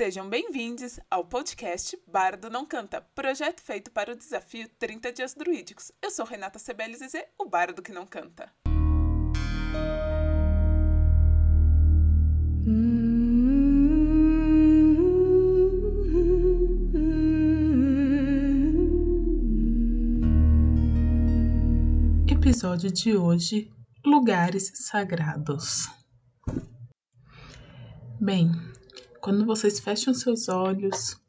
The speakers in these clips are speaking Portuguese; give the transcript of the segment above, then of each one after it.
Sejam bem-vindos ao podcast Bardo Não Canta, projeto feito para o desafio 30 Dias Druídicos. Eu sou Renata Sebelize, o bardo que não canta. Episódio de hoje: Lugares Sagrados. Bem, quando vocês fecham seus olhos,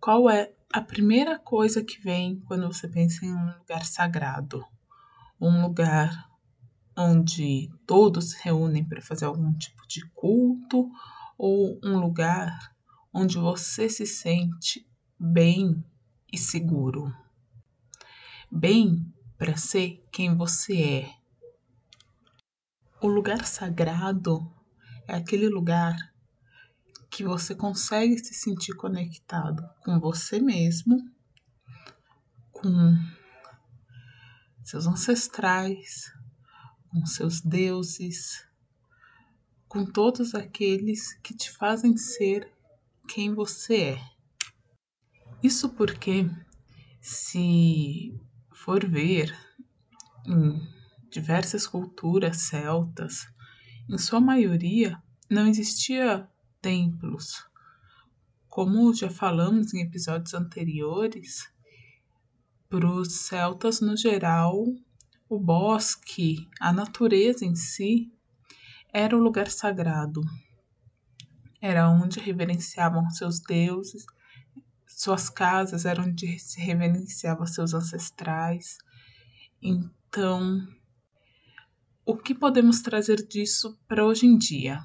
qual é a primeira coisa que vem quando você pensa em um lugar sagrado? Um lugar onde todos se reúnem para fazer algum tipo de culto ou um lugar onde você se sente bem e seguro? Bem para ser quem você é. O lugar sagrado é aquele lugar que você consegue se sentir conectado com você mesmo, com seus ancestrais, com seus deuses, com todos aqueles que te fazem ser quem você é. Isso porque, se for ver em diversas culturas celtas, em sua maioria não existia templos. Como já falamos em episódios anteriores, para os celtas no geral, o bosque, a natureza em si, era o lugar sagrado. Era onde reverenciavam seus deuses, suas casas eram onde se reverenciavam seus ancestrais. Então, o que podemos trazer disso para hoje em dia?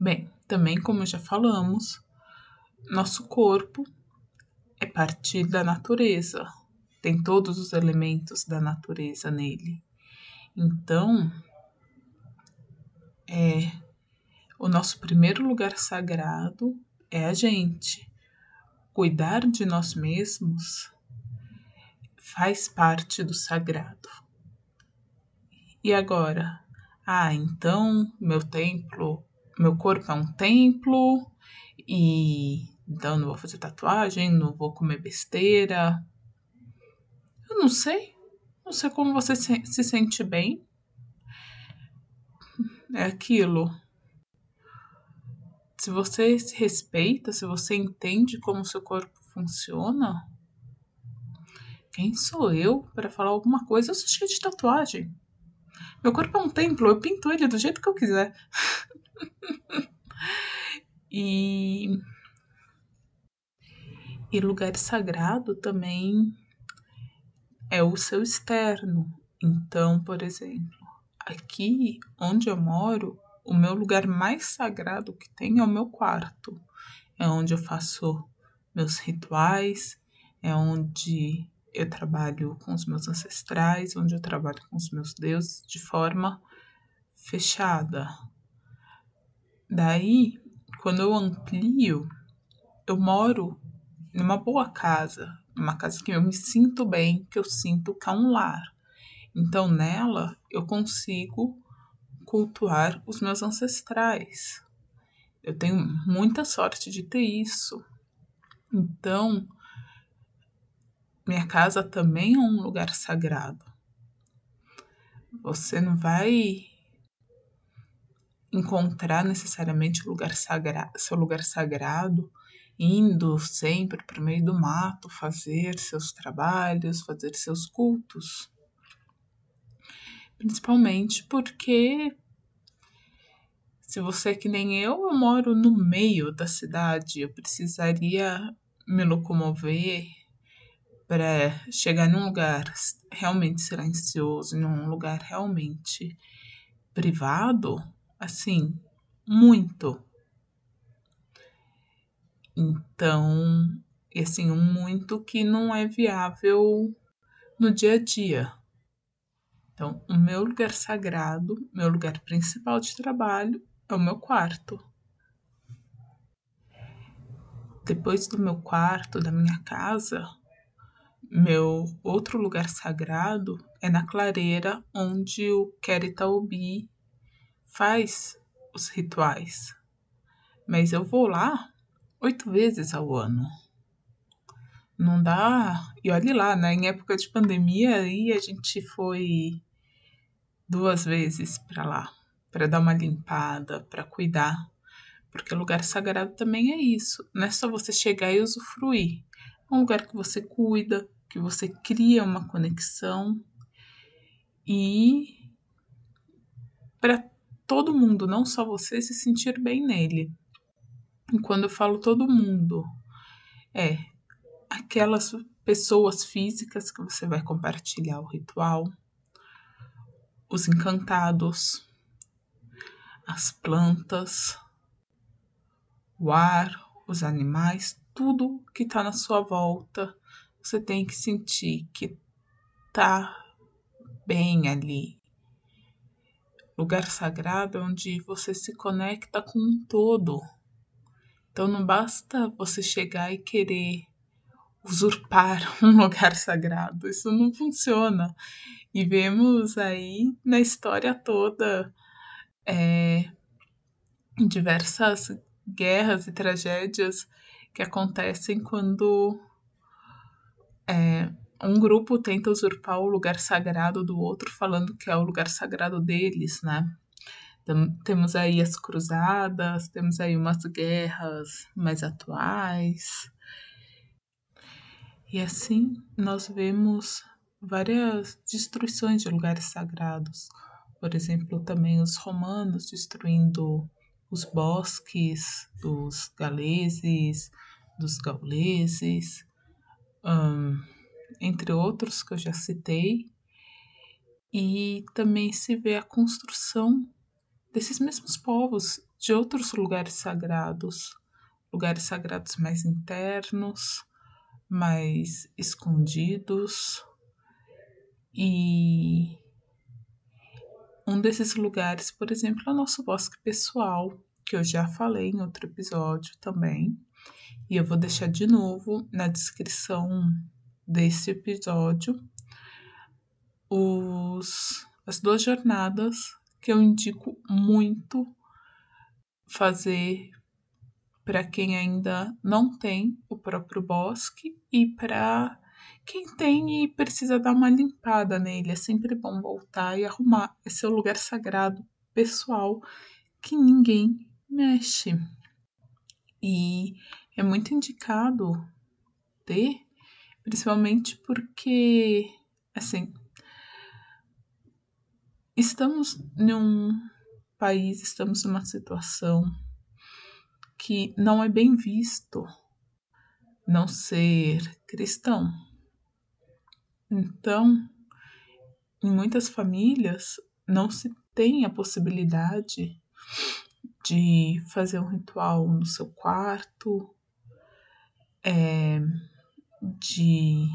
Bem, também como já falamos, nosso corpo é parte da natureza, tem todos os elementos da natureza nele. Então, é o nosso primeiro lugar sagrado é a gente. Cuidar de nós mesmos faz parte do sagrado. E agora? Ah, então meu templo meu corpo é um templo e então não vou fazer tatuagem, não vou comer besteira. Eu não sei. Não sei como você se, se sente bem. É aquilo. Se você se respeita, se você entende como seu corpo funciona, quem sou eu para falar alguma coisa? Eu sou cheia de tatuagem. Meu corpo é um templo, eu pinto ele do jeito que eu quiser. e, e lugar sagrado também é o seu externo. Então, por exemplo, aqui onde eu moro, o meu lugar mais sagrado que tem é o meu quarto. É onde eu faço meus rituais, é onde eu trabalho com os meus ancestrais, onde eu trabalho com os meus deuses de forma fechada, Daí, quando eu amplio, eu moro numa boa casa, numa casa que eu me sinto bem, que eu sinto que é um lar. Então, nela, eu consigo cultuar os meus ancestrais. Eu tenho muita sorte de ter isso. Então, minha casa também é um lugar sagrado. Você não vai encontrar necessariamente o lugar sagrado, seu lugar sagrado, indo sempre para o meio do mato fazer seus trabalhos, fazer seus cultos. Principalmente porque se você é que nem eu, eu moro no meio da cidade, eu precisaria me locomover para chegar num lugar realmente silencioso, num lugar realmente privado, assim, muito. Então, assim, um muito que não é viável no dia a dia. Então, o meu lugar sagrado, meu lugar principal de trabalho é o meu quarto. Depois do meu quarto, da minha casa, meu outro lugar sagrado é na clareira onde o Keritaobi faz os rituais. mas eu vou lá oito vezes ao ano. Não dá. E olhe lá, né? Em época de pandemia, aí a gente foi duas vezes para lá, para dar uma limpada, para cuidar. Porque lugar sagrado também é isso. Não é só você chegar e usufruir. É um lugar que você cuida, que você cria uma conexão e para todo mundo, não só você, se sentir bem nele. E quando eu falo todo mundo, é aquelas pessoas físicas que você vai compartilhar o ritual, os encantados, as plantas, o ar, os animais, tudo que está na sua volta, você tem que sentir que tá bem ali. Lugar sagrado é onde você se conecta com um todo. Então não basta você chegar e querer usurpar um lugar sagrado. Isso não funciona. E vemos aí na história toda é, diversas guerras e tragédias que acontecem quando é, um grupo tenta usurpar o lugar sagrado do outro, falando que é o lugar sagrado deles, né? Temos aí as cruzadas, temos aí umas guerras mais atuais, e assim nós vemos várias destruições de lugares sagrados. Por exemplo, também os romanos destruindo os bosques dos galeses, dos gauleses, um, entre outros que eu já citei. E também se vê a construção desses mesmos povos de outros lugares sagrados, lugares sagrados mais internos, mais escondidos. E um desses lugares, por exemplo, é o nosso bosque pessoal, que eu já falei em outro episódio também, e eu vou deixar de novo na descrição desse episódio os, as duas jornadas que eu indico muito fazer para quem ainda não tem o próprio bosque e para quem tem e precisa dar uma limpada nele. É sempre bom voltar e arrumar. Esse é o lugar sagrado pessoal que ninguém mexe. E é muito indicado ter, principalmente porque, assim, estamos num país, estamos numa situação que não é bem visto não ser cristão. Então, em muitas famílias não se tem a possibilidade de fazer um ritual no seu quarto, é, de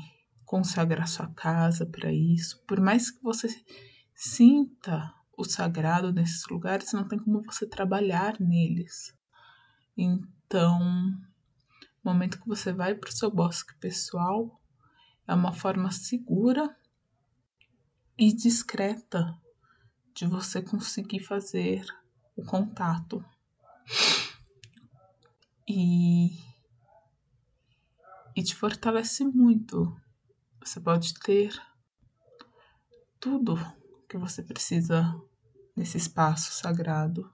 consagrar sua casa para isso. Por mais que você sinta o sagrado nesses lugares, não tem como você trabalhar neles. Então, o momento que você vai para o seu bosque pessoal é uma forma segura e discreta de você conseguir fazer o contato. E, e te fortalece muito. Você pode ter tudo que você precisa nesse espaço sagrado.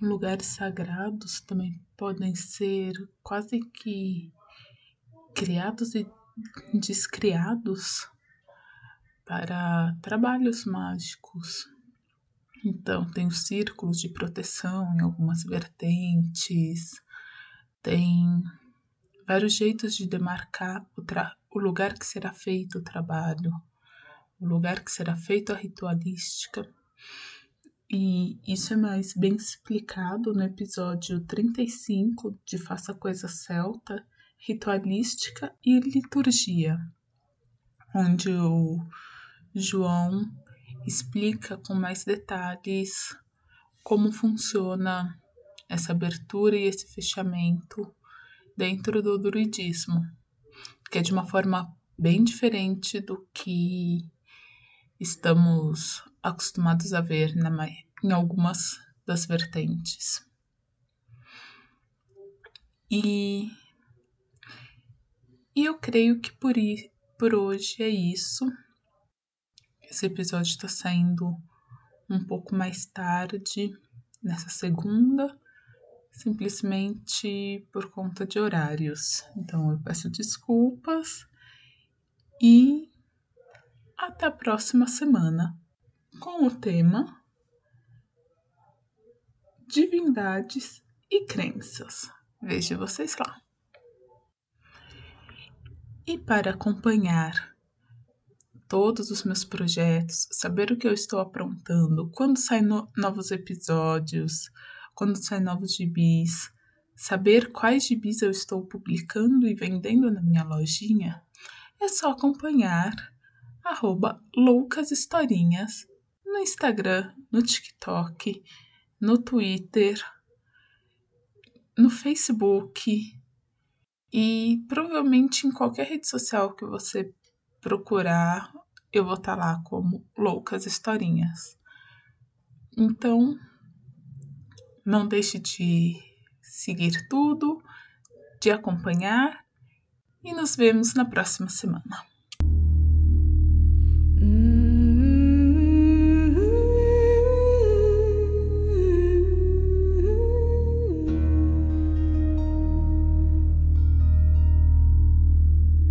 Lugares sagrados também podem ser quase que criados e descriados para trabalhos mágicos. Então, tem os círculos de proteção em algumas vertentes, tem vários jeitos de demarcar o, o lugar que será feito o trabalho, o lugar que será feito a ritualística. E isso é mais bem explicado no episódio 35 de Faça Coisa Celta, Ritualística e Liturgia, onde o João explica com mais detalhes como funciona essa abertura e esse fechamento dentro do druidismo, que é de uma forma bem diferente do que estamos acostumados a ver na, em algumas das vertentes. E, e eu creio que por, por hoje é isso. Esse episódio está saindo um pouco mais tarde, nessa segunda, simplesmente por conta de horários. Então eu peço desculpas e até a próxima semana com o tema Divindades e Crenças. Vejo vocês lá. E para acompanhar todos os meus projetos, saber o que eu estou aprontando, quando saem no novos episódios, quando saem novos gibis, saber quais gibis eu estou publicando e vendendo na minha lojinha, é só acompanhar arroba loucashistorinhas no Instagram, no TikTok, no Twitter, no Facebook e provavelmente em qualquer rede social que você procurar, eu vou estar tá lá como Loucas Historinhas. Então, não deixe de seguir tudo, de acompanhar e nos vemos na próxima semana.